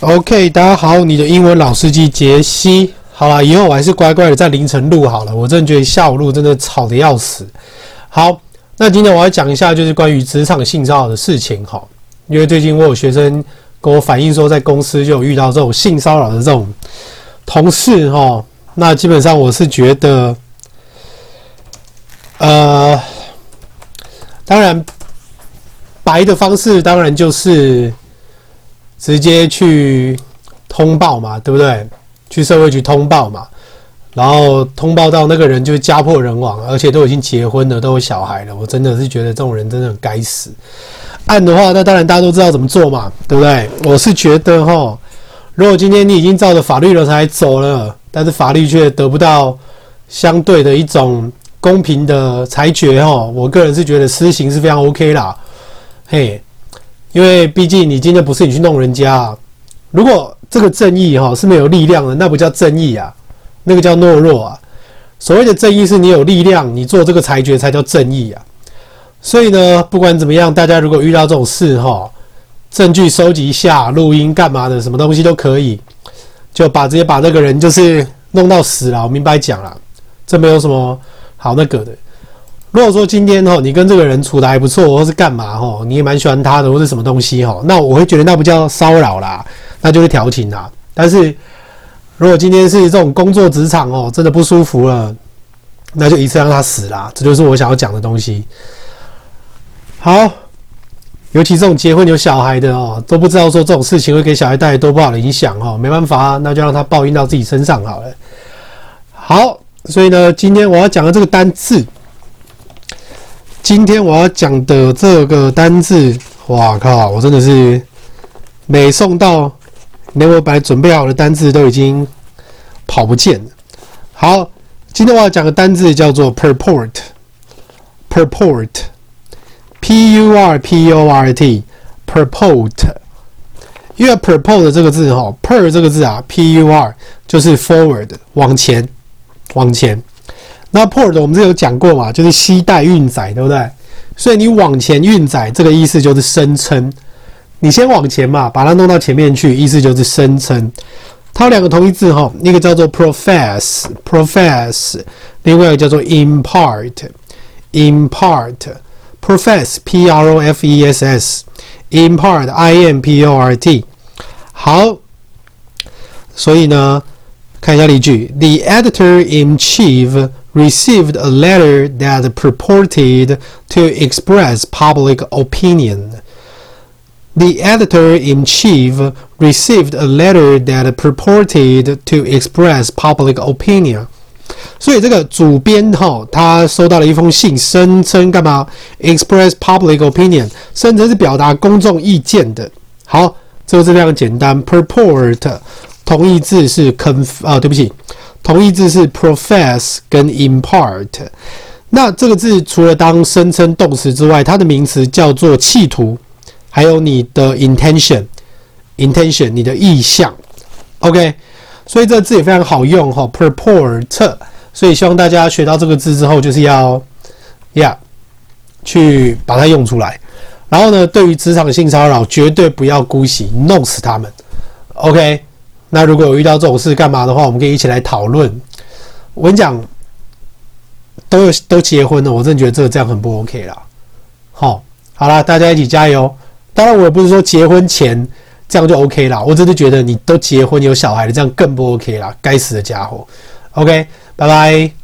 OK，大家好，你的英文老司机杰西。好了，以后我还是乖乖的在凌晨录好了。我真的觉得下午录真的吵得要死。好，那今天我要讲一下就是关于职场性骚扰的事情哈。因为最近我有学生跟我反映说，在公司就有遇到这种性骚扰的这种同事哈。那基本上我是觉得，呃，当然白的方式当然就是。直接去通报嘛，对不对？去社会局通报嘛，然后通报到那个人就家破人亡，而且都已经结婚了，都有小孩了。我真的是觉得这种人真的很该死。案的话，那当然大家都知道怎么做嘛，对不对？我是觉得哈，如果今天你已经照着法律流程走了，但是法律却得不到相对的一种公平的裁决哈，我个人是觉得私刑是非常 OK 啦，嘿。因为毕竟你今天不是你去弄人家，如果这个正义哈是没有力量的，那不叫正义啊，那个叫懦弱啊。所谓的正义是你有力量，你做这个裁决才叫正义啊。所以呢，不管怎么样，大家如果遇到这种事哈，证据收集一下，录音干嘛的，什么东西都可以，就把直接把那个人就是弄到死了。我明白讲了，这没有什么好那个的。如果说今天哦，你跟这个人处得还不错，或是干嘛哦，你也蛮喜欢他的，或是什么东西哦，那我会觉得那不叫骚扰啦，那就是调情啦。但是如果今天是这种工作职场哦，真的不舒服了，那就一次让他死啦。这就是我想要讲的东西。好，尤其这种结婚有小孩的哦，都不知道说这种事情会给小孩带来多不好的影响哦，没办法，那就让他报应到自己身上好了。好，所以呢，今天我要讲的这个单字。今天我要讲的这个单字，哇靠！我真的是每送到，连我本来准备好的单字都已经跑不见了。好，今天我要讲的单字叫做 purport，purport，p u r p o r t，purport。因为 purport 这个字哈，per 这个字啊，p u r 就是 forward，往前，往前。那 port 我们这有讲过嘛，就是携带运载，对不对？所以你往前运载，这个意思就是声称。你先往前嘛，把它弄到前面去，意思就是声称。它有两个同义字哈，一个叫做 profess，profess，另外一个叫做 impart，impart，profess，p r o f e s s，impart，i m p o r t。好，所以呢，看一下例句：The editor in chief。received a letter that purported to express public opinion. The editor-in-chief received a letter that purported to express public opinion. 所以这个主编哈，他收到了一封信，声称干嘛？express public opinion，声称是表达公众意见的。好，这个字非常简单，purport 同义字是 conf 啊，对不起。 同义字是 profess 跟 impart，那这个字除了当声称动词之外，它的名词叫做企图，还有你的 intention，intention 你的意向，OK，所以这个字也非常好用哈，purport，所以希望大家学到这个字之后，就是要呀、去把它用出来，然后呢，对于职场性骚扰绝对不要姑息，弄死他们，OK。那如果有遇到这种事干嘛的话，我们可以一起来讨论。我跟你讲，都有都结婚了，我真的觉得这个这样很不 OK 啦。好，好啦，大家一起加油。当然，我也不是说结婚前这样就 OK 啦，我真的觉得你都结婚有小孩了，这样更不 OK 啦。该死的家伙。OK，拜拜。